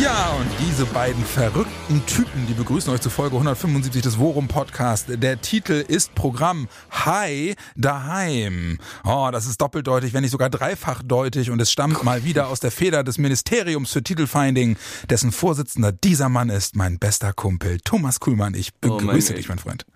Ja, und diese beiden verrückten Typen, die begrüßen euch zu Folge 175 des Worum Podcast. Der Titel ist Programm Hi daheim. Oh, das ist doppeldeutig, wenn nicht sogar dreifachdeutig und es stammt mal wieder aus der Feder des Ministeriums für Titelfinding, dessen Vorsitzender dieser Mann ist, mein bester Kumpel Thomas Kuhlmann. Ich begrüße oh dich, mein Freund.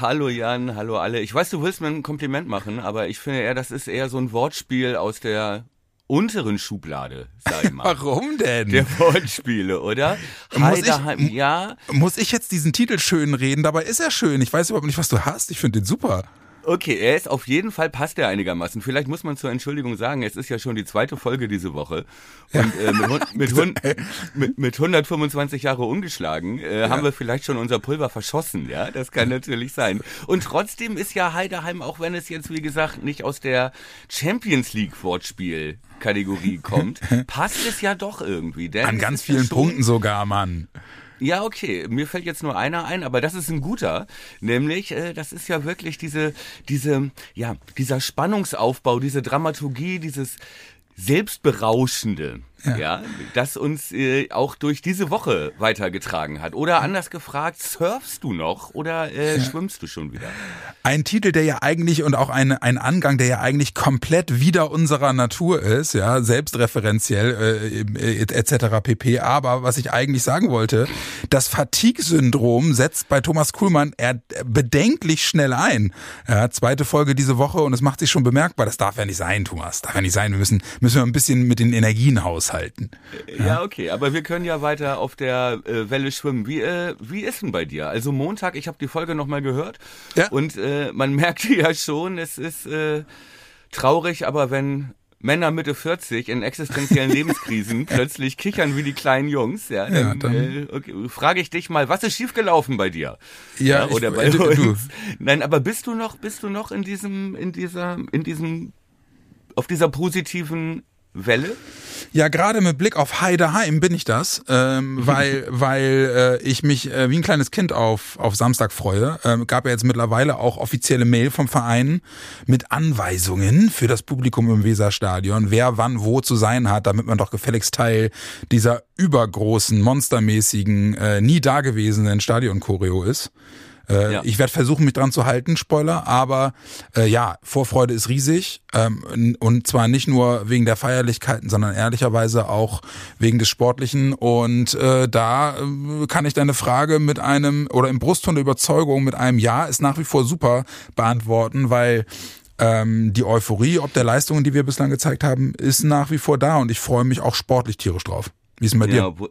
Hallo Jan, hallo alle. Ich weiß, du willst mir ein Kompliment machen, aber ich finde eher, das ist eher so ein Wortspiel aus der unteren Schublade, sag ich mal. Warum denn? Der Wortspiele, oder? Muss ich, ja. Muss ich jetzt diesen Titel schön reden? Dabei ist er schön. Ich weiß überhaupt nicht, was du hast. Ich finde den super. Okay, er ist auf jeden Fall passt er einigermaßen. Vielleicht muss man zur Entschuldigung sagen, es ist ja schon die zweite Folge diese Woche und äh, mit, mit, mit, mit 125 Jahre ungeschlagen äh, ja. haben wir vielleicht schon unser Pulver verschossen. Ja, das kann natürlich sein. Und trotzdem ist ja Heideheim, auch wenn es jetzt wie gesagt nicht aus der Champions League Wortspiel Kategorie kommt, passt es ja doch irgendwie. Denn An ganz vielen Punkten sogar, Mann. Ja, okay. Mir fällt jetzt nur einer ein, aber das ist ein guter. Nämlich, äh, das ist ja wirklich diese, diese, ja, dieser Spannungsaufbau, diese Dramaturgie, dieses Selbstberauschende ja. ja, das uns äh, auch durch diese Woche weitergetragen hat. Oder anders gefragt, surfst du noch oder äh, ja. schwimmst du schon wieder? Ein Titel, der ja eigentlich und auch ein, ein Angang, der ja eigentlich komplett wieder unserer Natur ist, ja, selbstreferenziell äh, etc. pp. Aber was ich eigentlich sagen wollte, das Fatigue-Syndrom setzt bei Thomas Kuhlmann er bedenklich schnell ein. Ja, zweite Folge diese Woche und es macht sich schon bemerkbar. Das darf ja nicht sein, Thomas. Darf ja nicht sein. Wir müssen, müssen wir ein bisschen mit den Energien haushalten aushalten. Ja, ja okay, aber wir können ja weiter auf der äh, Welle schwimmen. Wie, äh, wie ist denn bei dir? Also Montag, ich habe die Folge nochmal gehört ja. und äh, man merkt ja schon, es ist äh, traurig, aber wenn Männer Mitte 40 in existenziellen Lebenskrisen plötzlich kichern wie die kleinen Jungs, ja, dann, ja, dann äh, okay, frage ich dich mal, was ist schiefgelaufen bei dir? Ja, ja oder ich, bei äh, uns? Du. Nein, aber bist du noch, bist du noch in diesem, in dieser, in diesem, auf dieser positiven Welle? Ja, gerade mit Blick auf Heideheim bin ich das, ähm, weil weil äh, ich mich äh, wie ein kleines Kind auf auf Samstag freue. Ähm, gab ja jetzt mittlerweile auch offizielle Mail vom Verein mit Anweisungen für das Publikum im Weserstadion, wer wann wo zu sein hat, damit man doch gefälligst Teil dieser übergroßen, monstermäßigen, äh, nie dagewesenen Stadion-Choreo ist. Äh, ja. Ich werde versuchen, mich dran zu halten, Spoiler, aber äh, ja, Vorfreude ist riesig ähm, und zwar nicht nur wegen der Feierlichkeiten, sondern ehrlicherweise auch wegen des Sportlichen und äh, da äh, kann ich deine Frage mit einem oder im Brustton der Überzeugung mit einem Ja ist nach wie vor super beantworten, weil ähm, die Euphorie ob der Leistungen, die wir bislang gezeigt haben, ist nach wie vor da und ich freue mich auch sportlich tierisch drauf. Wie ist denn bei ja, dir?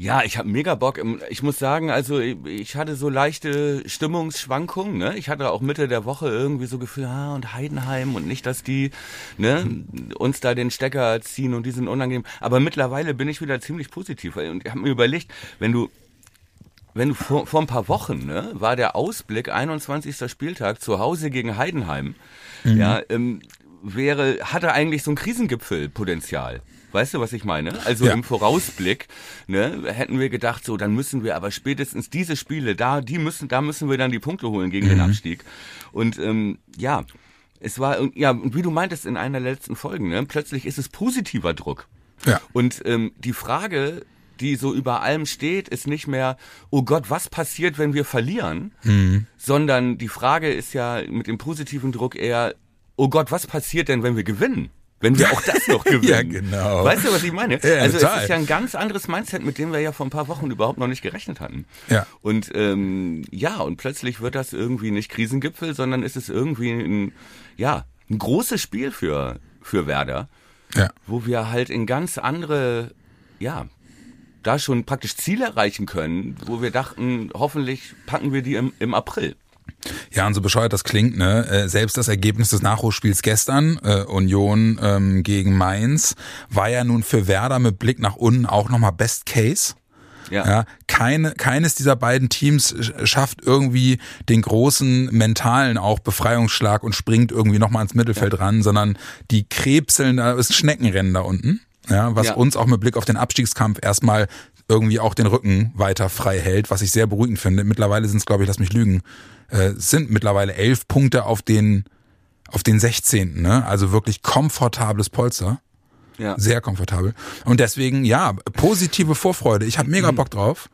Ja, ich habe mega Bock. Ich muss sagen, also ich hatte so leichte Stimmungsschwankungen. Ne? Ich hatte auch Mitte der Woche irgendwie so Gefühl, ah, und Heidenheim und nicht, dass die ne, uns da den Stecker ziehen und die sind unangenehm. Aber mittlerweile bin ich wieder ziemlich positiv. Und ich habe mir überlegt, wenn du wenn du vor, vor ein paar Wochen, ne, war der Ausblick 21. Spieltag zu Hause gegen Heidenheim, mhm. ja, ähm, wäre, hatte eigentlich so ein Krisengipfelpotenzial. Weißt du, was ich meine? Also ja. im Vorausblick ne, hätten wir gedacht, so dann müssen wir aber spätestens diese Spiele da, die müssen, da müssen wir dann die Punkte holen gegen mhm. den Abstieg. Und ähm, ja, es war ja wie du meintest in einer der letzten Folgen, ne, plötzlich ist es positiver Druck. Ja. Und ähm, die Frage, die so über allem steht, ist nicht mehr, oh Gott, was passiert, wenn wir verlieren, mhm. sondern die Frage ist ja mit dem positiven Druck eher, oh Gott, was passiert denn, wenn wir gewinnen? Wenn wir auch das noch gewinnen. ja, genau. Weißt du, was ich meine? Ja, also total. es ist ja ein ganz anderes Mindset, mit dem wir ja vor ein paar Wochen überhaupt noch nicht gerechnet hatten. Ja. Und ähm, ja, und plötzlich wird das irgendwie nicht Krisengipfel, sondern ist es irgendwie ein, ja, ein großes Spiel für, für Werder. Ja. Wo wir halt in ganz andere, ja, da schon praktisch Ziele erreichen können, wo wir dachten, hoffentlich packen wir die im, im April. Ja, und so bescheuert das klingt, ne? Äh, selbst das Ergebnis des Nachholspiels gestern, äh, Union ähm, gegen Mainz, war ja nun für Werder mit Blick nach unten auch nochmal Best Case. Ja. Ja, keine, keines dieser beiden Teams sch- schafft irgendwie den großen mentalen auch Befreiungsschlag und springt irgendwie nochmal ins Mittelfeld ran, sondern die krebseln, da ist Schneckenrennen da unten. Ja, was Ja. uns auch mit Blick auf den Abstiegskampf erstmal irgendwie auch den Rücken weiter frei hält, was ich sehr beruhigend finde. Mittlerweile sind es, glaube ich, lass mich lügen, äh, sind mittlerweile elf Punkte auf den auf den 16. Ne? Also wirklich komfortables Polster. Ja. Sehr komfortabel. Und deswegen, ja, positive Vorfreude. Ich habe mega Bock drauf.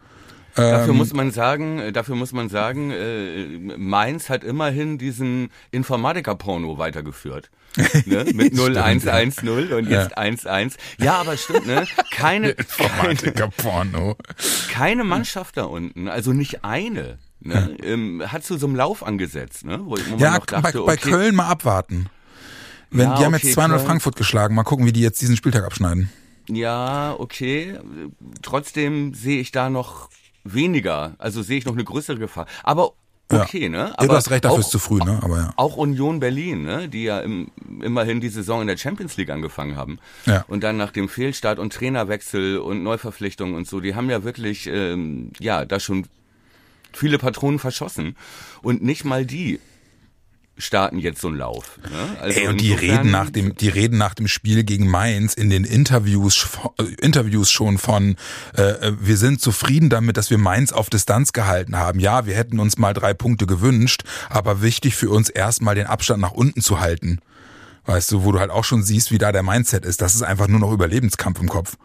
Dafür Ähm, muss man sagen, äh, dafür muss man sagen, äh, Mainz hat immerhin diesen Informatiker-Porno weitergeführt. Ne? Mit Stimmt, 0110 und jetzt 11. Ja, aber stimmt, ne? Keine, keine, Informatiker-Porno. keine Mannschaft da unten, also nicht eine, ne? Ähm, hat zu so einem Lauf angesetzt, ne? Wo, man Ja, noch dachte, bei, bei okay, Köln mal abwarten. Wenn, Ja, die haben okay, jetzt 2-0 Köln. Frankfurt geschlagen. Mal gucken, wie die jetzt diesen Spieltag abschneiden. Ja, okay. Trotzdem sehe ich da noch weniger, also sehe ich noch eine größere Gefahr. Aber okay, ne? Ja, Aber du hast recht, dafür auch- ist zu früh, ne? Aber ja. Auch Union Berlin, ne, die ja im, immerhin die Saison in der Champions League angefangen haben. Ja. Und dann nach dem Fehlstart und Trainerwechsel und Neuverpflichtung und so, die haben ja wirklich, ähm, ja, da schon viele Patronen verschossen. Und nicht mal die starten jetzt so einen Lauf. Ne? Also Ey, und die reden nach dem, die reden nach dem Spiel gegen Mainz in den Interviews, äh, Interviews schon von, äh, äh, wir sind zufrieden damit, dass wir Mainz auf Distanz gehalten haben. Ja, wir hätten uns mal drei Punkte gewünscht, aber wichtig für uns erstmal den Abstand nach unten zu halten. Weißt du, wo du halt auch schon siehst, wie da der Mindset ist. Das ist einfach nur noch Überlebenskampf im Kopf.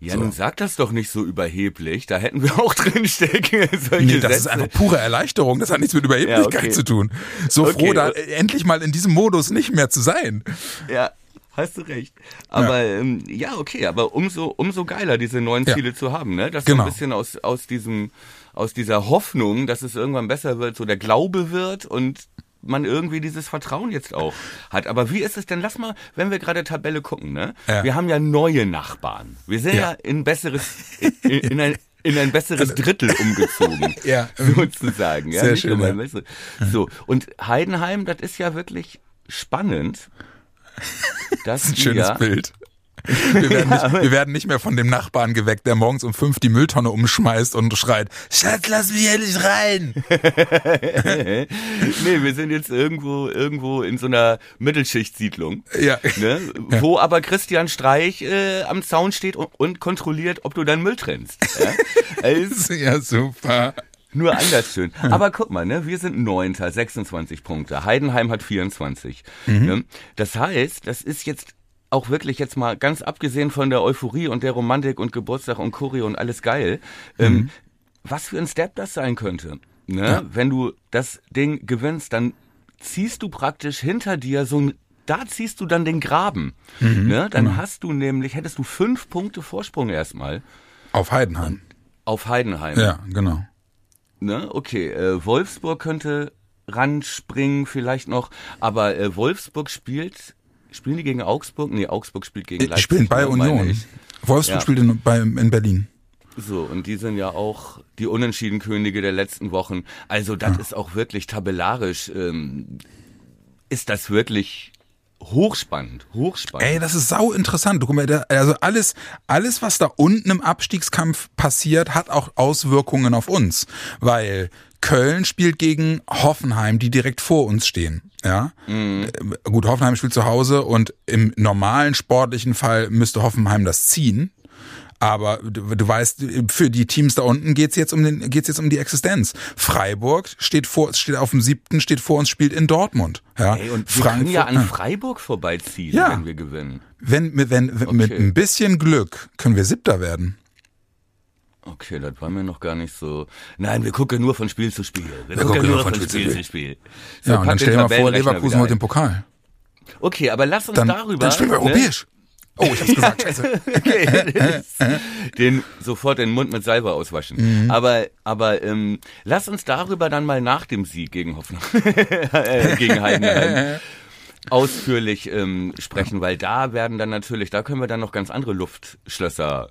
Ja, nun sag das doch nicht so überheblich. Da hätten wir auch drinstecken. Solche Nee, das ist Sätze. einfach pure Erleichterung. Das hat nichts mit Überheblichkeit Ja, okay. zu tun. So Okay. froh, da endlich mal in diesem Modus nicht mehr zu sein. Ja, hast du recht. Aber ja, ähm, ja okay, aber umso umso geiler diese neuen Ja. Ziele zu haben, ne? Dass Genau. so ein bisschen aus aus diesem aus dieser Hoffnung, dass es irgendwann besser wird, so der Glaube wird und man irgendwie dieses Vertrauen jetzt auch hat. Aber wie ist es denn? Lass mal, wenn wir gerade Tabelle gucken, ne? Ja. Wir haben ja neue Nachbarn. Wir sind ja, Ja. in besseres in, in ein in ein besseres Drittel umgezogen, Ja. sozusagen. Ja, Sehr schön, ja. So und Heidenheim, das ist ja wirklich spannend. Das Ein schönes ja, Bild. Wir werden, nicht, wir werden nicht mehr von dem Nachbarn geweckt, der morgens um fünf die Mülltonne umschmeißt und schreit, Schatz, lass mich hier nicht rein. nee, wir sind jetzt irgendwo, irgendwo in so einer Mittelschichtsiedlung. Ja. Ne, Wo aber Christian Streich äh, am Zaun steht und, und kontrolliert, ob du deinen Müll trennst. Ja? Also, Ja, super. nur anders schön. Aber guck mal, ne, wir sind Neunter, 26 Punkte. Heidenheim hat 24. Ne? Das heißt, das ist jetzt auch wirklich jetzt mal ganz abgesehen von der Euphorie und der Romantik und Geburtstag und Choreo und alles geil, ähm, was für ein Step das sein könnte. Ne? Wenn du das Ding gewinnst, dann ziehst du praktisch hinter dir so ein da ziehst du dann den Graben. ne? Dann hast du nämlich, hättest du fünf Punkte Vorsprung erstmal Auf Heidenheim. auf Heidenheim. Ja, genau. Ne? Okay, äh, Wolfsburg könnte ranspringen vielleicht noch, aber äh, Wolfsburg spielt, spielen die gegen Augsburg? Nee, Augsburg spielt gegen Ich Leipzig. spiele bei ne, Union. Wolfsburg Ja. spielt in, bei, in Berlin. So, und die sind ja auch die Unentschiedenkönige der letzten Wochen. Also das ist auch wirklich tabellarisch, ähm, ist das wirklich hochspannend, hochspannend. Ey, das ist sau interessant. Guck mal, da- also alles, alles, was da unten im Abstiegskampf passiert, hat auch Auswirkungen auf uns. Weil Köln spielt gegen Hoffenheim, die direkt vor uns stehen. Ja, Äh, gut, Hoffenheim spielt zu Hause und im normalen sportlichen Fall müsste Hoffenheim das ziehen. Aber du, du weißt, für die Teams da unten geht's jetzt um den, geht's jetzt um die Existenz. Freiburg steht vor, steht auf dem siebten, steht vor uns, spielt in Dortmund. Ja, Ey, und wir können ja an ja. Freiburg vorbeiziehen, Ja. wenn wir gewinnen. Wenn, wenn, wenn mit Okay. ein bisschen Glück können wir Siebter werden. Okay, das war mir noch gar nicht so. Nein, wir gucken nur von Spiel zu Spiel. Wir, gucken nur von Spiel zu Spiel. Spiel. So, Ja, und dann den stell dir mal vor, Leverkusen holt den. Pokal. Okay, aber lass uns Dann, darüber. dann spielen wir ne? europäisch. Oh, ich hab's gesagt. Scheiße. Okay, den sofort den Mund mit Salbe auswaschen. Mhm. Aber aber ähm, lass uns darüber dann mal nach dem Sieg gegen Hoffenheim äh, gegen Heidenheim ausführlich ähm, sprechen, weil da werden dann natürlich, da können wir dann noch ganz andere Luftschlösser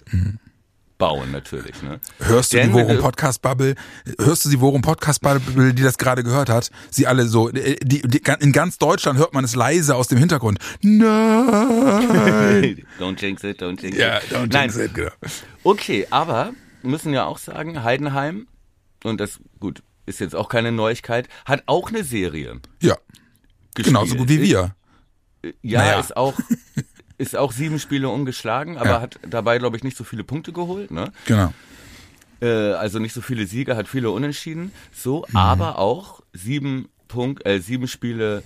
bauen natürlich. Ne? Hörst du Denn die Worum Podcast Bubble? Hörst du die Worum Podcast Bubble, die das gerade gehört hat? Sie alle so, äh, die, die, in ganz Deutschland hört man es leise aus dem Hintergrund. Nein. don't jinx it, don't jinx ja, it. don't Nein, jinx it, genau. Okay, aber müssen ja auch sagen, Heidenheim, und das, gut, ist jetzt auch keine Neuigkeit, hat auch eine Serie. Ja, Gespielt. genauso gut wie wir. Ja, Naja. ist auch ist auch sieben Spiele ungeschlagen, aber Ja. hat dabei glaube ich nicht so viele Punkte geholt, ne? Genau. Äh, also nicht so viele Siege, hat viele Unentschieden, so, Mhm. aber auch sieben Punkt, äh, sieben Spiele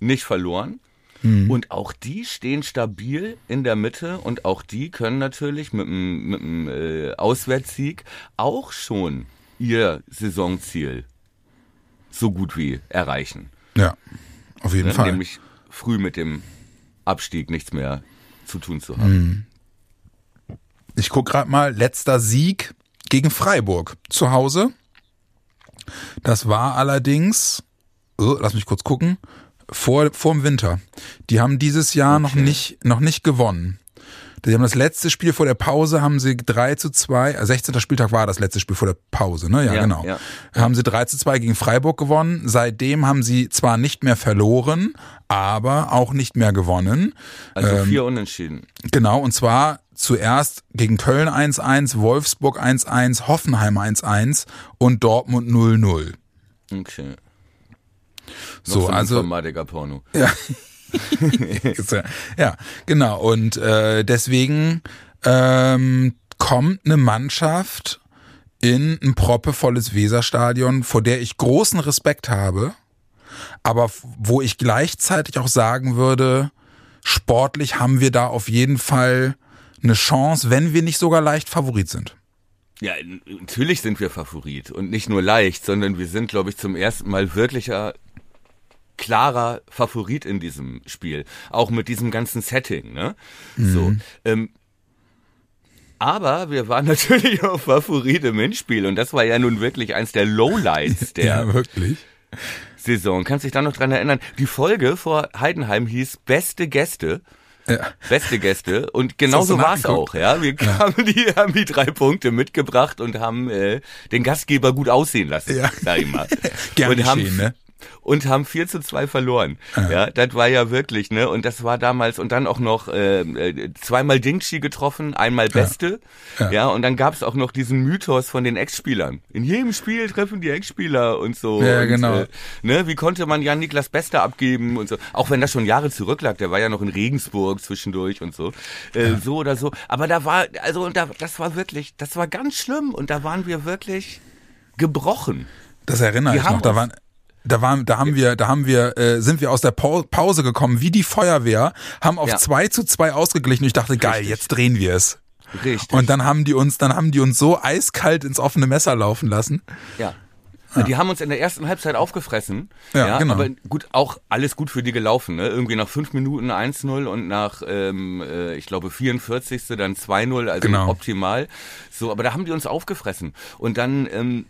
nicht verloren. Mhm. Und auch die stehen stabil in der Mitte und auch die können natürlich mit einem äh, Auswärtssieg auch schon ihr Saisonziel so gut wie erreichen. Ja, auf jeden Ne? Fall. Nämlich früh mit dem Abstieg nichts mehr zu tun zu haben. Ich guck gerade mal, letzter Sieg gegen Freiburg zu Hause. Das war allerdings, oh, lass mich kurz gucken, vor, vor dem Winter. Die haben dieses Jahr noch nicht, noch nicht gewonnen. Die haben das letzte Spiel vor der Pause, haben sie 3 zu 2, äh, 16. Spieltag war das letzte Spiel vor der Pause, ne? Ja, Ja, genau. ja. Haben sie 3 zu 2 gegen Freiburg gewonnen. Seitdem haben sie zwar nicht mehr verloren, aber auch nicht mehr gewonnen. Also Ähm, vier Unentschieden. Genau, und zwar zuerst gegen Köln 1-1, Wolfsburg 1-1, Hoffenheim 1-1 und Dortmund 0-0. Okay. So, also Informatiker-Porno. ja, genau. Und äh, deswegen ähm, kommt eine Mannschaft in ein proppevolles Weserstadion, vor der ich großen Respekt habe, aber wo ich gleichzeitig auch sagen würde, sportlich haben wir da auf jeden Fall eine Chance, wenn wir nicht sogar leicht Favorit sind. Ja, natürlich sind wir Favorit und nicht nur leicht, sondern wir sind, glaube ich, zum ersten Mal wirklicher klarer Favorit in diesem Spiel, auch mit diesem ganzen Setting, ne? So. Ähm, aber wir waren natürlich auch Favorit im Hinspiel und das war ja nun wirklich eins der Lowlights der Ja, wirklich. Saison. Kannst dich da noch dran erinnern? Die Folge vor Heidenheim hieß Beste Gäste. Ja. Beste Gäste und genauso war es auch, ja. Wir haben die, haben die drei Punkte mitgebracht und haben äh, den Gastgeber gut aussehen lassen, Ja. sag ich mal. Gern und haben, ne? Und haben 4 zu 2 verloren. Ja. das war ja wirklich, ne? Und das war damals, und dann auch noch äh, äh, zweimal Dingchi getroffen, einmal Beste. Ja, Ja. und dann gab's auch noch diesen Mythos von den Ex-Spielern. In jedem Spiel treffen die Ex-Spieler und so. Ja, und, genau. Äh, ne, wie konnte man Jan Niklas Beste abgeben und so. Auch wenn das schon Jahre zurücklag, der war ja noch in Regensburg zwischendurch und so. Äh, So oder so. Aber da war, also und da, das war wirklich, das war ganz schlimm und da waren wir wirklich gebrochen. Das erinnere Die ich noch. Da waren, da waren, da haben wir, da haben wir, äh, sind wir aus der Pau- Pause gekommen, wie die Feuerwehr, haben auf Ja. 2 zu 2 ausgeglichen. Und ich dachte, geil, Richtig. jetzt drehen wir es. Richtig. Und dann haben die uns, dann haben die uns so eiskalt ins offene Messer laufen lassen. Ja. Die haben uns in der ersten Halbzeit aufgefressen. Ja, genau. Aber gut, auch alles gut für die gelaufen. Ne? Irgendwie nach fünf Minuten 1-0 und nach, ähm, äh, ich glaube, 44. dann 2-0, also Genau. optimal. So, aber da haben die uns aufgefressen. Und dann ähm,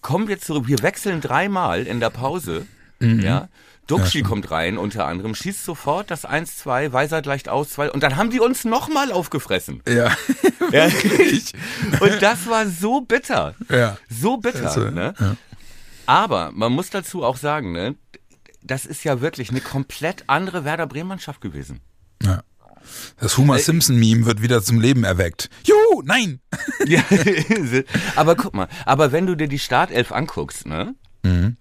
kommen wir zurück. Wir wechseln dreimal in der Pause. Mhm. Ja. Duxi kommt rein unter anderem, schießt sofort das 1-2, Weiser gleicht aus, zwei, und dann haben die uns nochmal aufgefressen. Ja. Ja. und das war so bitter. Ja. So bitter, Also, ne? ja. Aber man muss dazu auch sagen, ne? Das ist ja wirklich eine komplett andere Werder Bremen-Mannschaft gewesen. ja. Das Homer Simpson-Meme wird wieder zum Leben erweckt. Juhu, nein! Ja, aber guck mal, aber wenn du dir die Startelf anguckst, ne? Mhm.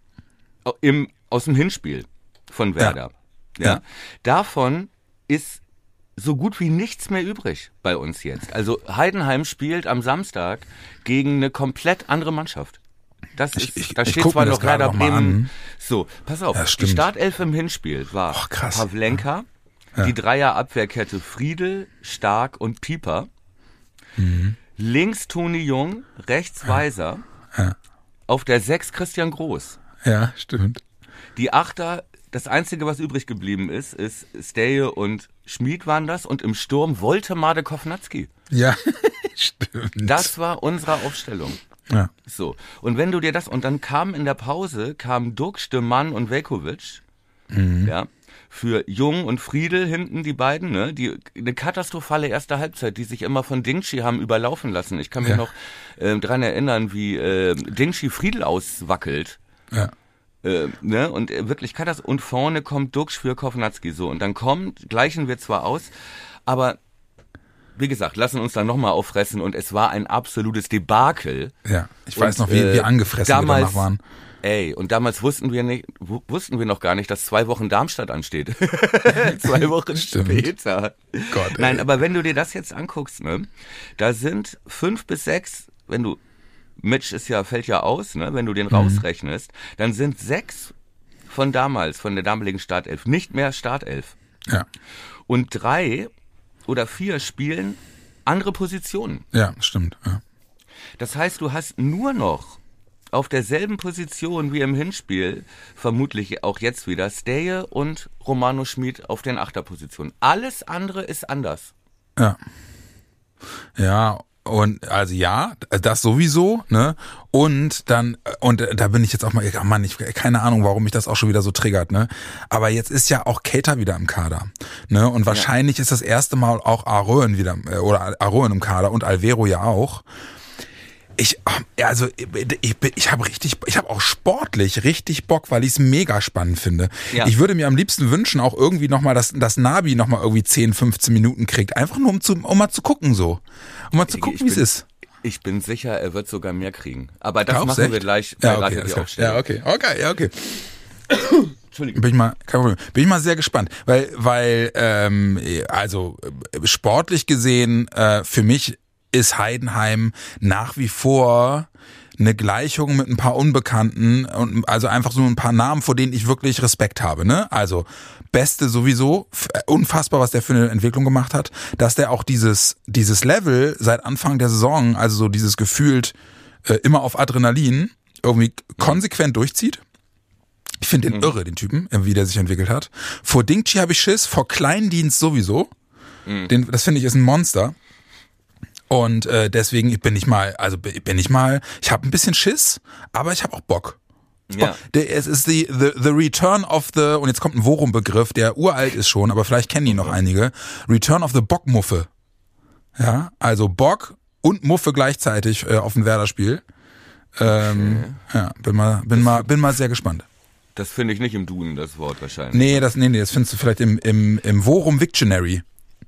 Im, aus dem Hinspiel von Werder, ja. Ja. Davon ist so gut wie nichts mehr übrig bei uns jetzt. Also Heidenheim spielt am Samstag gegen eine komplett andere Mannschaft. Das ist, ich- da ich steht guck zwar noch mal Bremen. So, pass auf. Ja, die. Startelf im Hinspiel war Och, krass. Pavlenka, die Dreierabwehrkette Friedel, Stark und Pieper. Mhm. Links Toni Jung, rechts Weiser. Ja. Auf der Sechs Christian Groß. Ja, stimmt. Die Achter, das Einzige, was übrig geblieben ist, ist Steje und Schmid waren das. Und im Sturm Woltemade Kovnatski. Ja, stimmt. Das war unsere Aufstellung. ja. So. Und wenn du dir das, und dann kam in der Pause, kamen Dux, De Mann und Velkovic. Ja. Für Jung und Friedel hinten, die beiden, ne? Die, eine katastrophale erste Halbzeit, die sich immer von Dingshi haben überlaufen lassen. Ich kann mich Ja. noch ähm, dran erinnern, wie äh, Dingshi Friedel auswackelt. ja. Äh, ne? Und äh, wirklich Katastrophe. Und vorne kommt Dux für Kovnatski so. Und dann kommt, gleichen wir zwar aus, aber wie gesagt, lassen uns dann nochmal auffressen und es war ein absolutes Debakel. Ja, ich weiß Und, noch, wie, äh, wie angefressen damals, wir danach waren. Ey, und damals wussten wir nicht, wu- wussten wir noch gar nicht, dass zwei Wochen Darmstadt ansteht. zwei Wochen später. Gott, ey. Nein, aber wenn du dir das jetzt anguckst, ne, da sind fünf bis sechs, wenn du, Mitch ist ja, fällt ja aus, ne, wenn du Mhm. den rausrechnest, dann sind sechs von damals, von der damaligen Startelf, nicht mehr Startelf. Ja, Und drei oder vier spielen andere Positionen. ja, stimmt. Ja. Das heißt, du hast nur noch auf derselben Position wie im Hinspiel, vermutlich auch jetzt wieder, Steje und Romano Schmid auf den Achterpositionen. Alles andere ist anders. Ja. Ja, und also ja, das sowieso, ne? Und dann, und da bin ich jetzt auch mal, oh Mann, ich keine Ahnung, warum mich das auch schon wieder so triggert, ne? Aber jetzt ist ja auch Cater wieder im Kader. Ne? Und wahrscheinlich ist das erste Mal auch Arön wieder, äh, oder Arön im Kader und Alvero ja auch. Ich, also ich, ich, habe richtig, ich habe auch sportlich richtig Bock, weil ich es mega spannend finde. Ja. Ich würde mir am liebsten wünschen, auch irgendwie nochmal, dass, dass Nabi nochmal irgendwie 10, 15 Minuten kriegt. Einfach nur um, zu, um mal zu gucken so. Um mal zu gucken, wie es ist. Ich bin sicher, er wird sogar mehr kriegen. Aber das Glaubst machen du wir echt? gleich bei Ja, okay, klar. Aufstellung. ja, okay, okay, ja, okay. Entschuldigung. Bin ich mal, kein Problem. Bin ich mal sehr gespannt, weil, weil, ähm, also äh, sportlich gesehen, äh, für mich ist Heidenheim nach wie vor eine Gleichung mit ein paar Unbekannten und also einfach so ein paar Namen, vor denen ich wirklich Respekt habe. Ne? Also Beste sowieso, äh, unfassbar, was der für eine Entwicklung gemacht hat, dass der auch dieses dieses Level seit Anfang der Saison, also so dieses gefühlt äh, immer auf Adrenalin irgendwie konsequent durchzieht. Ich finde den irre, den Typen, wie der sich entwickelt hat. Vor Dingchi habe ich Schiss, vor Kleindienst sowieso. Den, das finde ich ist ein Monster. Und äh, deswegen bin ich mal, also bin ich mal, ich habe ein bisschen Schiss, aber ich habe auch Bock. Ja. Es ist die, the, the Return of the, und jetzt kommt ein Worum-Begriff, der uralt ist schon, aber vielleicht kennen ihn noch einige. Return of the Bockmuffe. Ja, also Bock und Muffe gleichzeitig äh, auf ein Werder-Spiel. Ähm, Ja, bin mal, bin mal, bin mal sehr gespannt. Das finde ich nicht im Duden, das Wort wahrscheinlich. Nee, das, nee, nee, das findest du vielleicht im, im, im Worum Victionary.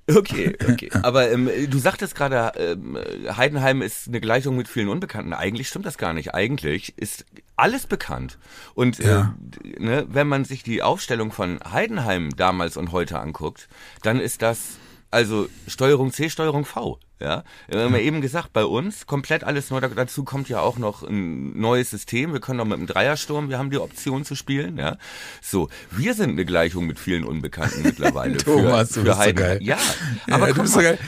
Okay, okay. Aber ähm, du sagtest gerade, ähm, Heidenheim ist eine Gleichung mit vielen Unbekannten. Eigentlich stimmt das gar nicht. Eigentlich ist alles bekannt. Und Ja. äh, ne, wenn man sich die Aufstellung von Heidenheim damals und heute anguckt, dann ist das also Steuerung C, Steuerung V. Ja, wir haben ja eben gesagt, bei uns komplett alles neu. Da- Dazu kommt ja auch noch ein neues System. Wir können noch mit dem Dreiersturm, wir haben die Option zu spielen. Ja, so wir sind eine Gleichung mit vielen Unbekannten mittlerweile. Thomas, für, du für bist so geil. Ja, Ja, aber du guck bist so geil.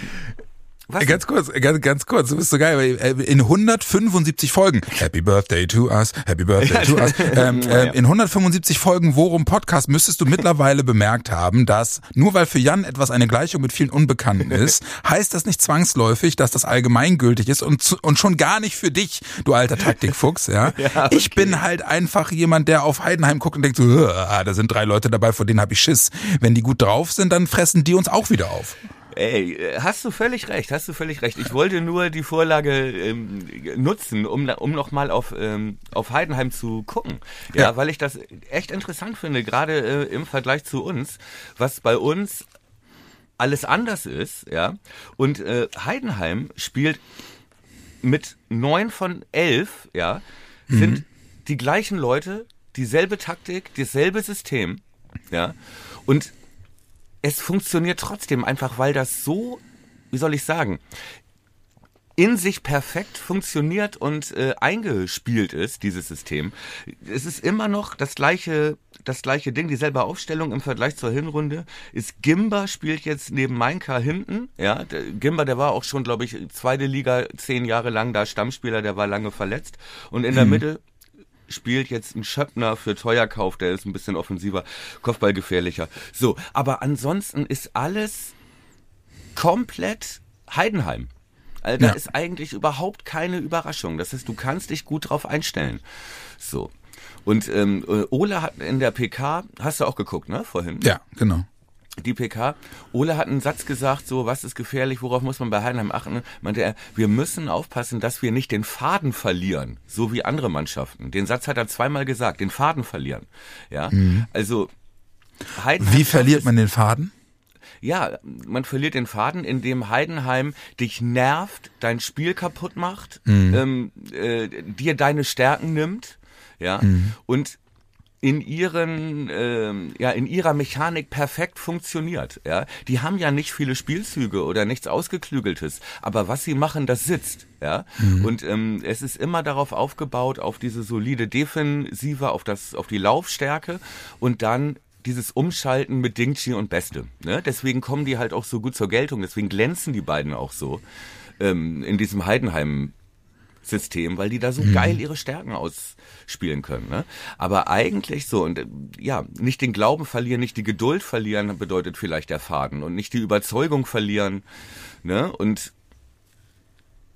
Was Ganz kurz, ganz, ganz kurz, du bist so geil, äh, in 175 Folgen, Happy Birthday to us, Happy Birthday to us, ähm, ähm, in 175 Folgen Worum Podcast müsstest du mittlerweile bemerkt haben, dass nur weil für Jan etwas eine Gleichung mit vielen Unbekannten ist, heißt das nicht zwangsläufig, dass das allgemeingültig ist und, und schon gar nicht für dich, du alter Taktikfuchs, ja. Ja, okay. Ich bin halt einfach jemand, der auf Heidenheim guckt und denkt so, ah, da sind drei Leute dabei, vor denen habe ich Schiss. Wenn die gut drauf sind, dann fressen die uns auch wieder auf. Ey, hast du völlig recht, hast du völlig recht. Ich wollte nur die Vorlage ähm, nutzen, um, um nochmal auf, ähm, auf Heidenheim zu gucken. Ja, Ja. weil ich das echt interessant finde, gerade äh, im Vergleich zu uns, was bei uns alles anders ist, ja. Und äh, Heidenheim spielt mit neun von elf, ja, sind die gleichen Leute, dieselbe Taktik, dasselbe System, ja. Und es funktioniert trotzdem einfach, weil das so, wie soll ich sagen, in sich perfekt funktioniert und äh, eingespielt ist, dieses System. Es ist immer noch das gleiche, das gleiche Ding, dieselbe Aufstellung im Vergleich zur Hinrunde. Ist Gimba spielt jetzt neben Mainka hinten. Ja, der, Gimba, der war auch schon, glaube ich, zweite Liga zehn Jahre lang da Stammspieler, der war lange verletzt. Und in der Mitte spielt jetzt ein Schöppner für Teuerkauf, der ist ein bisschen offensiver, Kopfballgefährlicher. So, aber ansonsten ist alles komplett Heidenheim. Also da Ja. ist eigentlich überhaupt keine Überraschung. Das heißt, du kannst dich gut drauf einstellen. So. Und ähm, äh, Ole hat in der PK, hast du auch geguckt, ne, vorhin? Ja, genau. Die PK. Ole hat einen Satz gesagt, so, was ist gefährlich, worauf muss man bei Heidenheim achten? Meinte er, wir müssen aufpassen, dass wir nicht den Faden verlieren, so wie andere Mannschaften. Den Satz hat er zweimal gesagt, den Faden verlieren. Ja, also Heidenheim Wie verliert man den Faden? ja, man verliert den Faden, indem Heidenheim dich nervt, dein Spiel kaputt macht, ähm, äh, dir deine Stärken nimmt, ja, und in ihren ähm, ja in ihrer Mechanik perfekt funktioniert ja. Die haben ja nicht viele Spielzüge oder nichts ausgeklügeltes aber was sie machen das sitzt ja. Und ähm, es ist immer darauf aufgebaut auf diese solide Defensive auf das auf die Laufstärke und dann dieses Umschalten mit Dingchi und Beste ne? deswegen kommen die halt auch so gut zur Geltung deswegen glänzen die beiden auch so ähm, in diesem Heidenheim System, weil die da so geil ihre Stärken ausspielen können. Ne? Aber eigentlich so, und ja, nicht den Glauben verlieren, nicht die Geduld verlieren, bedeutet vielleicht der Faden und nicht die Überzeugung verlieren. Ne? Und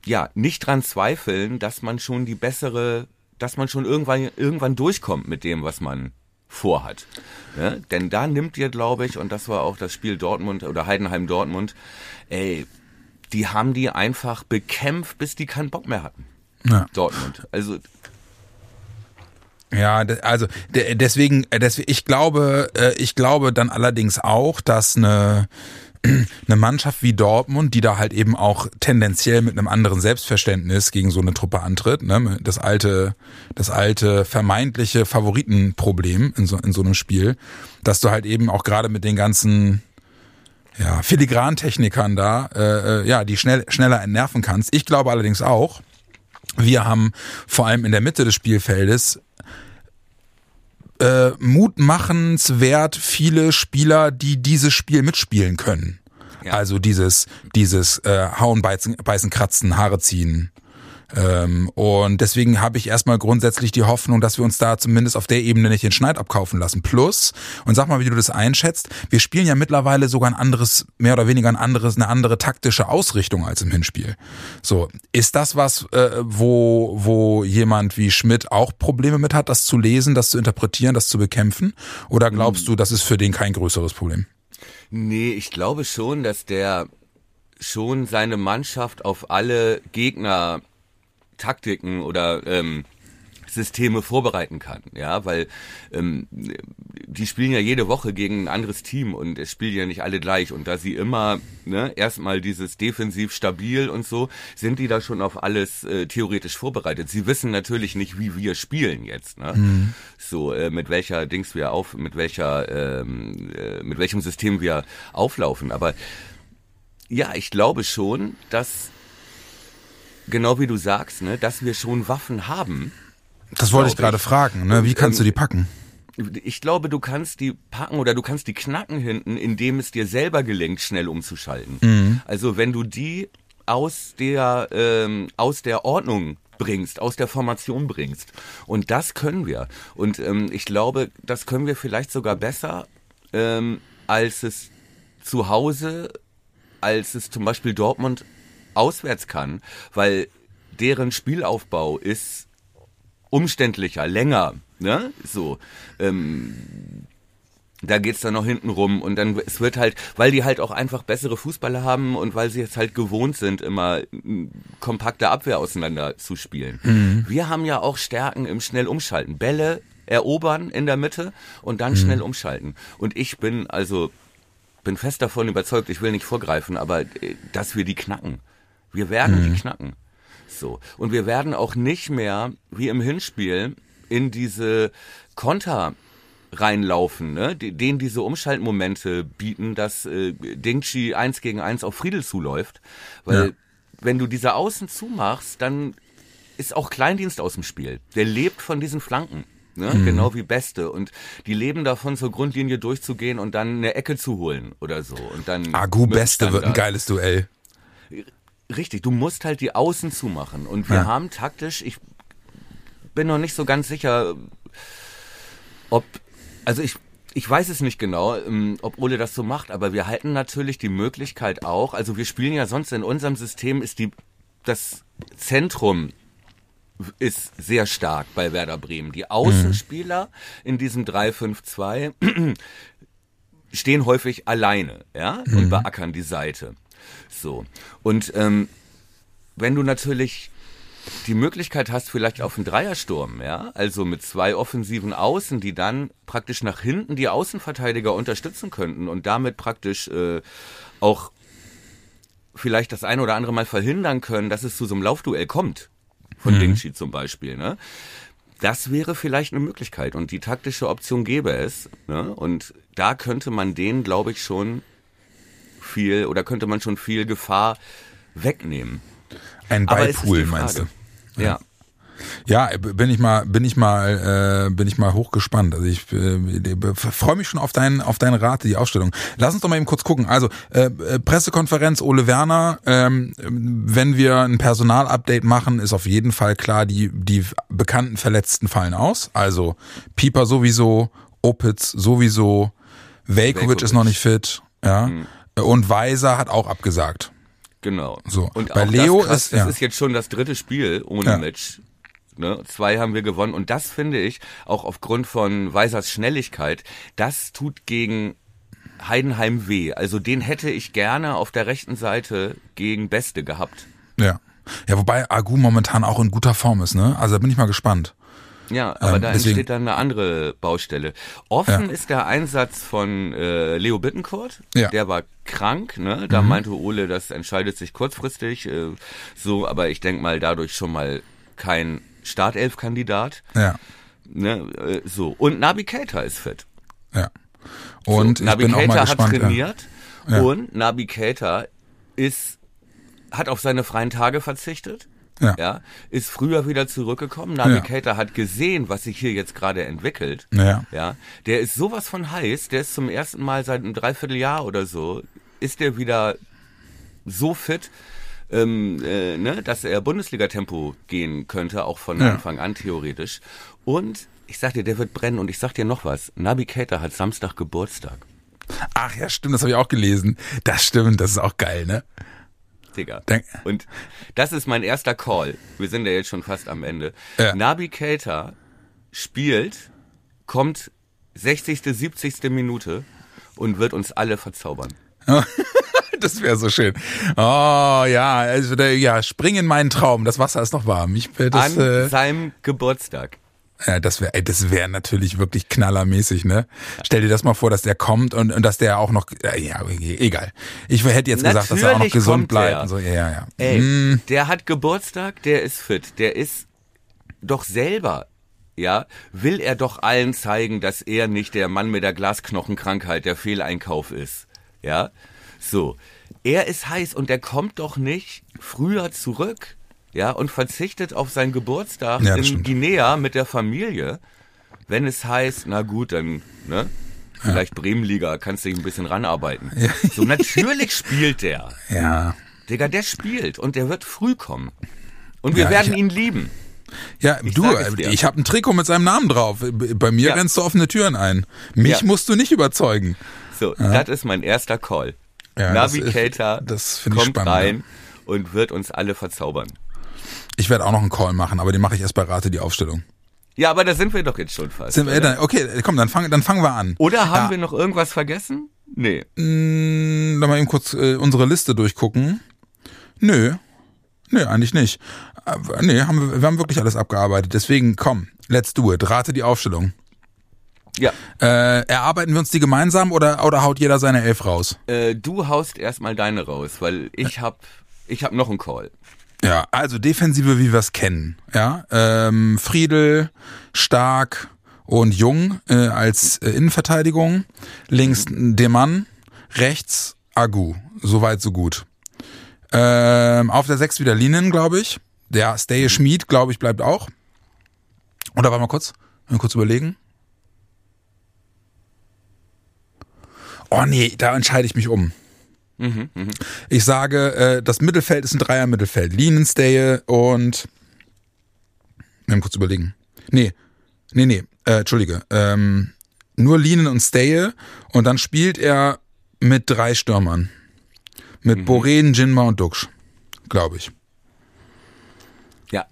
ja, nicht dran zweifeln, dass man schon die bessere, dass man schon irgendwann, irgendwann durchkommt mit dem, was man vorhat. Ne? Denn da nimmt ihr, glaube ich, und das war auch das Spiel Dortmund oder Heidenheim Dortmund, ey, die haben die einfach bekämpft, bis die keinen Bock mehr hatten. Ja. Dortmund. Also Ja, also de- deswegen, äh, deswegen, ich glaube, äh, ich glaube dann allerdings auch, dass eine eine Mannschaft wie Dortmund, die da halt eben auch tendenziell mit einem anderen Selbstverständnis gegen so eine Truppe antritt, ne, das alte, das alte vermeintliche Favoritenproblem in so, in so einem Spiel, dass du halt eben auch gerade mit den ganzen ja, Filigrantechnikern da, äh, äh, ja, die schnell, schneller entnerven kannst. Ich glaube allerdings auch, wir haben vor allem in der Mitte des Spielfeldes äh, mutmachenswert viele Spieler, die dieses Spiel mitspielen können. Ja. Also dieses, dieses äh, Hauen, beißen, beißen, kratzen, Haare ziehen. Ähm, und deswegen habe ich erstmal grundsätzlich die Hoffnung, dass wir uns da zumindest auf der Ebene nicht den Schneid abkaufen lassen. Plus, und sag mal, wie du das einschätzt, wir spielen ja mittlerweile sogar ein anderes, mehr oder weniger ein anderes, eine andere taktische Ausrichtung als im Hinspiel. So, ist das was, äh, wo, wo jemand wie Schmidt auch Probleme mit hat, das zu lesen, das zu interpretieren, das zu bekämpfen? Oder glaubst du, das ist für den kein größeres Problem? Nee, ich glaube schon, dass der schon seine Mannschaft auf alle Gegner Taktiken oder ähm, Systeme vorbereiten kann, ja, weil ähm, die spielen ja jede Woche gegen ein anderes Team und es spielen ja nicht alle gleich und da sie immer ne, erstmal dieses defensiv stabil und so, sind die da schon auf alles äh, theoretisch vorbereitet. Sie wissen natürlich nicht, wie wir spielen jetzt, ne? So äh, mit welcher Dings wir auf, mit welcher, ähm, äh, mit welchem System wir auflaufen, aber ja, ich glaube schon, dass genau wie du sagst, ne, dass wir schon Waffen haben. Das wollte ich gerade fragen. Ne? Wie kannst du ähm, die packen? Ich glaube, du kannst die packen oder du kannst die knacken hinten, indem es dir selber gelingt, schnell umzuschalten. Also wenn du die aus der ähm, aus der Ordnung bringst, aus der Formation bringst. Und das können wir. Und ähm, ich glaube, das können wir vielleicht sogar besser, ähm, als es zu Hause, als es zum Beispiel Dortmund auswärts kann, weil deren Spielaufbau ist umständlicher, länger, ne? So. Ähm, da geht's dann noch hinten rum und dann es wird halt, weil die halt auch einfach bessere Fußballer haben und weil sie jetzt halt gewohnt sind, immer mm, kompakte Abwehr auseinander zu spielen. Wir haben ja auch Stärken im schnell umschalten. Bälle erobern in der Mitte und dann schnell umschalten. Und ich bin also bin fest davon überzeugt, ich will nicht vorgreifen, aber äh, dass wir die knacken. Wir werden die knacken. So. Und wir werden auch nicht mehr, wie im Hinspiel, in diese Konter reinlaufen, ne? denen diese Umschaltmomente bieten, dass äh, Dingchi eins gegen eins auf Friedel zuläuft. Weil Ja. wenn du diese Außen zumachst, dann ist auch Kleindienst aus dem Spiel. Der lebt von diesen Flanken. Ne? Mhm. Genau wie Beste. Und die leben davon, zur Grundlinie durchzugehen und dann eine Ecke zu holen oder so. Und dann Agu Beste wird ein geiles Duell. Richtig, du musst halt die Außen zumachen. Und wir Ja. haben taktisch, ich bin noch nicht so ganz sicher, ob, also ich, ich weiß es nicht genau, ähm, ob Ole das so macht, aber wir halten natürlich die Möglichkeit auch, also wir spielen ja sonst in unserem System ist die, das Zentrum ist sehr stark bei Werder Bremen. Die Außenspieler in diesem 3-5-2 stehen häufig alleine, ja, und beackern die Seite. So. Und ähm, wenn du natürlich die Möglichkeit hast, vielleicht auf einen Dreiersturm, ja, also mit zwei offensiven Außen, die dann praktisch nach hinten die Außenverteidiger unterstützen könnten und damit praktisch äh, auch vielleicht das eine oder andere Mal verhindern können, dass es zu so einem Laufduell kommt. Von mhm. Dingshi zum Beispiel, ne? Das wäre vielleicht eine Möglichkeit und die taktische Option gäbe es. Ne? Und da könnte man denen, glaube ich, schon viel oder könnte man schon viel Gefahr wegnehmen. Ein Ballpool, meinst du? Ja. ja. Ja, bin ich mal, bin ich mal, äh, bin ich mal hochgespannt. Also ich äh, freue mich schon auf deinen, auf deinen Rat, die Ausstellung. Lass uns doch mal eben kurz gucken. Also äh, äh, Pressekonferenz Ole Werner. Ähm, wenn wir ein Personalupdate machen, ist auf jeden Fall klar, die die bekannten Verletzten fallen aus. Also Pieper sowieso, Opitz sowieso, Velkovic, ist noch nicht fit, ja. Mhm. Und Weiser hat auch abgesagt. Genau. So. Und bei Leo das krass, ist das ist jetzt schon das dritte Spiel ohne ja. Match Ne? Zwei haben wir gewonnen und das finde ich auch aufgrund von Weisers Schnelligkeit, das tut gegen Heidenheim weh. Also den hätte ich gerne auf der rechten Seite gegen Beste gehabt. Ja. Ja, wobei Agu momentan auch in guter Form ist, ne? Also da bin ich mal gespannt. Ja, aber ähm, da deswegen. entsteht dann eine andere Baustelle. Offen ja. ist der Einsatz von äh, Leo Bittencourt. Ja. Der war krank, ne? Da mhm. meinte Ole, das entscheidet sich kurzfristig. Äh, so, aber ich denke mal, dadurch schon mal kein Startelf-Kandidat. Ja. Ne, äh, so. Und Nabi Keita ist fit. Ja. Und so, ich Nabi bin Keita auch mal gespannt, hat trainiert ja. und Nabi Keita ist, hat auf seine freien Tage verzichtet. Ja. ja. ist früher wieder zurückgekommen. Nabi ja. Hat gesehen, was sich hier jetzt gerade entwickelt. Ja. ja. Der ist sowas von heiß. Der ist zum ersten Mal seit einem Dreivierteljahr oder so, ist der wieder so fit, ähm, äh, ne, dass er Bundesliga-Tempo gehen könnte, auch von ja. Anfang an theoretisch. Und ich sag dir, der wird brennen. Und ich sag dir noch was. Nabi Keita hat Samstag Geburtstag. Ach ja, stimmt, das habe ich auch gelesen. Das stimmt, das ist auch geil, ne? Digga. Denk und das ist mein erster Call. Wir sind ja jetzt schon fast am Ende. Ja. Nabi Keita spielt, kommt 60., 70. Minute und wird uns alle verzaubern. das wäre so schön. Oh ja, also der, ja, spring in meinen Traum. Das Wasser ist noch warm. Ich, das, An äh, seinem Geburtstag. Ja, das wäre, das wäre natürlich wirklich knallermäßig, ne? Stell dir das mal vor, dass der kommt und, und dass der auch noch, ja, egal. Ich hätte jetzt natürlich gesagt, dass er auch noch gesund bleibt und so, ja, ja. Ey, hm. der hat Geburtstag, der ist fit, der ist doch selber, ja, will er doch allen zeigen, dass er nicht der Mann mit der Glasknochenkrankheit, der Fehleinkauf ist, ja? So, er ist heiß und der kommt doch nicht früher zurück, ja, und verzichtet auf seinen Geburtstag ja, in stimmt. Guinea mit der Familie, wenn es heißt, na gut, dann, ne? Vielleicht ja. Bremenliga, kannst du dich ein bisschen ranarbeiten. Ja. So, natürlich spielt der. Ja. Digga, der spielt und der wird früh kommen. Und wir ja, werden ich, ihn lieben. Ja, ich du, ich habe ein Trikot mit seinem Namen drauf. Bei mir ja. rennst du offene Türen ein. Mich musst du nicht überzeugen. So, das ist mein erster Call. Ja, Navigator das, das kommt spannend, rein ja. und wird uns alle verzaubern. Ich werde auch noch einen Call machen, aber den mache ich erst bei Rate die Aufstellung. Ja, aber da sind wir doch jetzt schon fast. Sind wir, dann, okay, komm, dann, fang, dann fangen wir an. Oder haben ja. wir noch irgendwas vergessen? Nee. Mm, dann mal eben kurz äh, unsere Liste durchgucken. Nö. Nö, eigentlich nicht. Äh, nee, haben wir, wir haben wirklich alles abgearbeitet. Deswegen, komm, let's do it. Rate die Aufstellung. Ja. Äh, erarbeiten wir uns die gemeinsam oder, oder haut jeder seine Elf raus? Äh, du haust erstmal deine raus, weil ich hab, ich hab noch einen Call. Ja, also Defensive, wie wir es kennen. Ja, ähm, Friedel, Stark und Jung äh, als äh, Innenverteidigung. Links. Demann, rechts Agu. Soweit, so gut. Ähm, auf der 6 wieder Linen, glaube ich. Der Stay Schmied, glaube ich, bleibt auch. Oder warte mal kurz, mal kurz überlegen. Oh nee, da entscheide ich mich um. Mhm, mh. Ich sage, äh, das Mittelfeld ist ein Dreier-Mittelfeld. Linenstaye und. Wir kurz überlegen. Nee, nee, nee, äh, Entschuldige. Ähm, nur Linen und Staye und dann spielt er mit drei Stürmern. Mit mhm. Boren, Jinma und Duxch, glaube ich. Ja.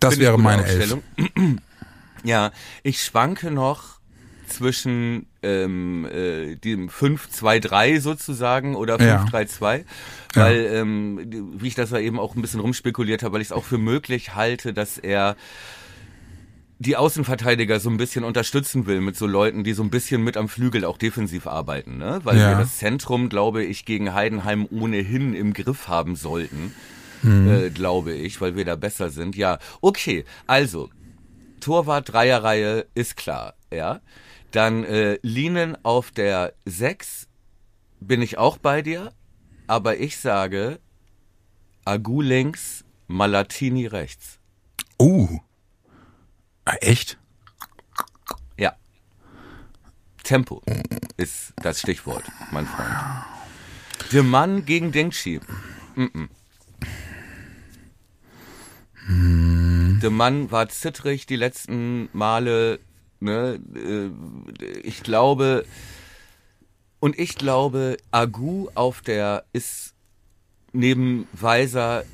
Das Bin wäre meine Elf. Ja, ich schwanke noch zwischen ähm, äh, dem 5-2-3 sozusagen oder Ja. 5-3-2, weil, ähm, wie ich das ja eben auch ein bisschen rumspekuliert habe, weil ich es auch für möglich halte, dass er die Außenverteidiger so ein bisschen unterstützen will mit so Leuten, die so ein bisschen mit am Flügel auch defensiv arbeiten, ne? Weil Ja. wir das Zentrum, glaube ich, gegen Heidenheim ohnehin im Griff haben sollten, äh, glaube ich, weil wir da besser sind. Ja, okay, also Torwart Dreierreihe ist klar, ja. Dann äh, Linen auf der 6 bin ich auch bei dir, aber ich sage Agu links, Malatini rechts. Uh. Ah, echt? Ja. Tempo ist das Stichwort, mein Freund. Der Mann gegen Dengchi. Mm -mm. Der Mann war zittrig die letzten Male. Ne? äh, Ich glaube, und ich glaube, Agu auf der ist neben Weiser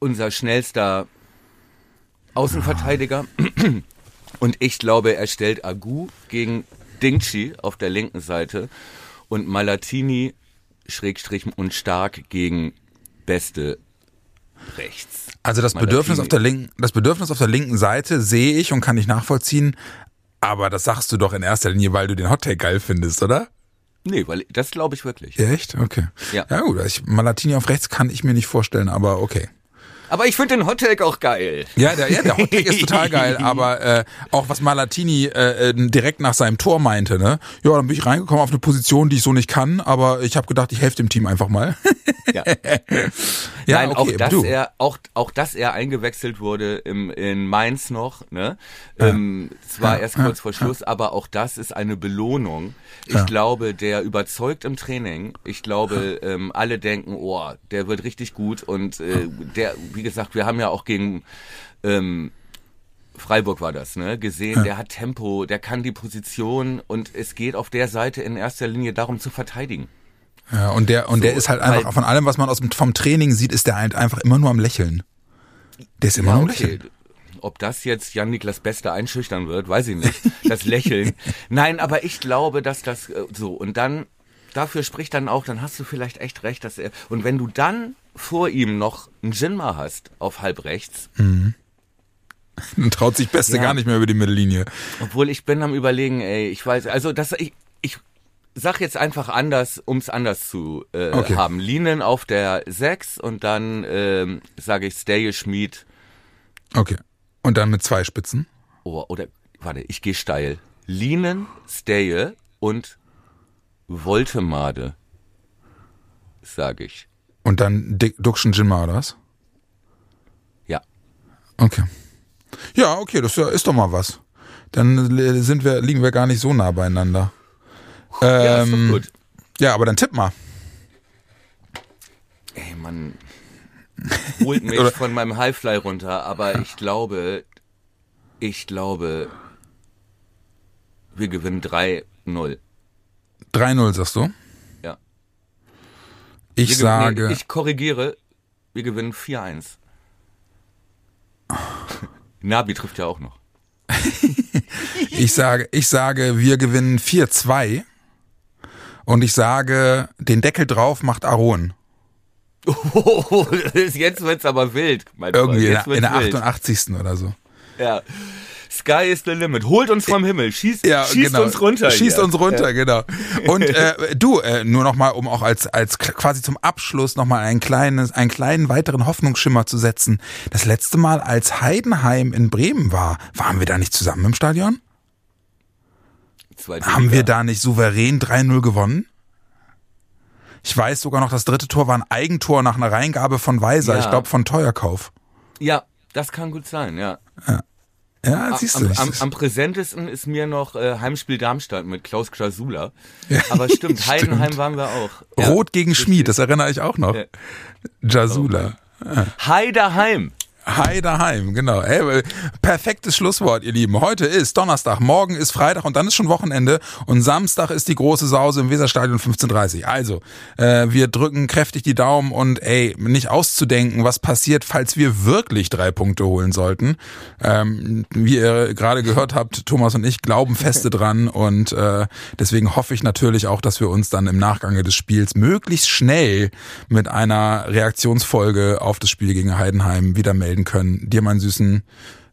unser schnellster Außenverteidiger. Und ich glaube, er stellt Agu gegen Dingchi auf der linken Seite und Malatini Schrägstrich und Stark gegen Beste rechts. Also das. Bedürfnis auf der linken, das Bedürfnis auf der linken Seite sehe ich und kann ich nachvollziehen. Aber das sagst du doch in erster Linie, weil du den Hottake geil findest, oder? Nee, weil das glaube ich wirklich. Echt? Okay. Ja. Ja gut, ich, Malatini auf rechts kann ich mir nicht vorstellen, aber okay. Aber ich finde den Hottake auch geil. Ja, der, ja, der Hottake ist total geil, aber äh, auch was Malatini äh, äh, direkt nach seinem Tor meinte, ne? Ja, dann bin ich reingekommen auf eine Position, die ich so nicht kann, aber ich habe gedacht, ich helfe dem Team einfach mal. Ja. ja, Nein, okay, auch dass du. er auch auch dass er eingewechselt wurde im, in Mainz noch, ne? Ähm, zwar erst kurz vor Schluss, aber auch das ist eine Belohnung. Ich glaube, der überzeugt im Training. Ich glaube, ähm, alle denken, oh, der wird richtig gut und äh, der, wie gesagt, wir haben ja auch gegen ähm, Freiburg war das, ne? Gesehen, der hat Tempo, der kann die Position und es geht auf der Seite in erster Linie darum zu verteidigen. Ja, und der und der So, ist halt einfach weil- von allem, was man aus vom Training sieht, ist der halt einfach immer nur am Lächeln. Der ist immer Ja, nur am okay. Lächeln. Ob das jetzt Jan-Niklas Beste einschüchtern wird, weiß ich nicht. Das Lächeln. Nein, aber ich glaube, dass das äh, so. Und dann, dafür spricht dann auch, dann hast du vielleicht echt recht, dass er. Und wenn du dann vor ihm noch einen Jinma hast auf halb rechts, Dann traut sich Beste Ja. gar nicht mehr über die Mittellinie. obwohl ich bin am überlegen, ey, ich weiß, also das, ich, ich sag jetzt einfach anders, ums anders zu äh, Okay. haben. Linen auf der 6 und dann ähm, sage ich Stay Schmied Okay. Und dann mit zwei Spitzen. Oh, oder, warte, ich gehe steil. Linen, Steje und Voltemade, sage ich. Und dann Duxchen Jinma, oder was? Ja. Okay. Ja, okay, das ist ist doch mal was. Dann sind wir, liegen wir gar nicht so nah beieinander. ja, ist Ähm, doch gut. Ja, aber dann tipp mal. Ey, man holt mich von meinem Highfly runter, aber ich glaube, ich glaube, wir gewinnen 3-0. 3-0 sagst du? Ich Wir sage, Nee, ich korrigiere, wir gewinnen 4-1. Nabi trifft ja auch noch. ich sage, ich sage, wir gewinnen 4-2. Und ich sage, den Deckel drauf macht Aaron. Oh, jetzt wird's aber wild, mein Irgendwie in, Freund. der- Jetzt in der wird's wild. 88. oder so. Ja. Sky is the limit. Holt uns vom Himmel. Schießt, Ja, schießt genau. uns runter. Schießt hier. uns runter, genau. Und äh, du, äh, nur noch mal, um auch als als quasi zum Abschluss noch mal ein kleines, einen kleinen weiteren Hoffnungsschimmer zu setzen. Das letzte Mal, als Heidenheim in Bremen war, waren wir da nicht zusammen im Stadion? Haben wir da nicht souverän 3-0 gewonnen? Ich weiß sogar noch, das dritte Tor war ein Eigentor nach einer Reingabe von Weiser, Ja. ich glaube von Teuerkauf. Ja, das kann gut sein, ja. Ja, siehst du. Am, am, am präsentesten ist mir noch äh, Heimspiel Darmstadt mit Klaus Krasula. Aber stimmt, Stimmt. Heidenheim waren wir auch. Ja. Rot gegen Schmied, das erinnere ich auch noch. Ja. Jasula. Heideheim. Hi daheim, genau. Hey, perfektes Schlusswort, ihr Lieben. Heute ist Donnerstag, morgen ist Freitag und dann ist schon Wochenende und Samstag ist die große Sause im Weserstadion 15.30 Also, äh, wir drücken kräftig die Daumen und ey, nicht auszudenken, was passiert, falls wir wirklich drei Punkte holen sollten. Ähm, wie ihr gerade gehört habt, Thomas und ich glauben feste dran und äh, deswegen hoffe ich natürlich auch, dass wir uns dann im Nachgang des Spiels möglichst schnell mit einer Reaktionsfolge auf das Spiel gegen Heidenheim wieder melden melden können. Dir, mein Süßen,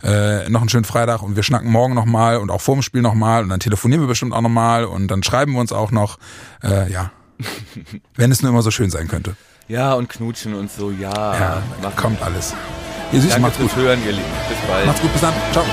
äh, noch einen schönen Freitag und wir schnacken morgen nochmal und auch vor dem Spiel nochmal und dann telefonieren wir bestimmt auch nochmal und dann schreiben wir uns auch noch. Äh, ja. Wenn es nur immer so schön sein könnte. Ja, und knutschen und so, ja. Ja, kommt alles. Ihr Süßen, Danke macht's gut. Hören, ihr Lieben. Bis bald. Macht's gut, bis dann. Ciao.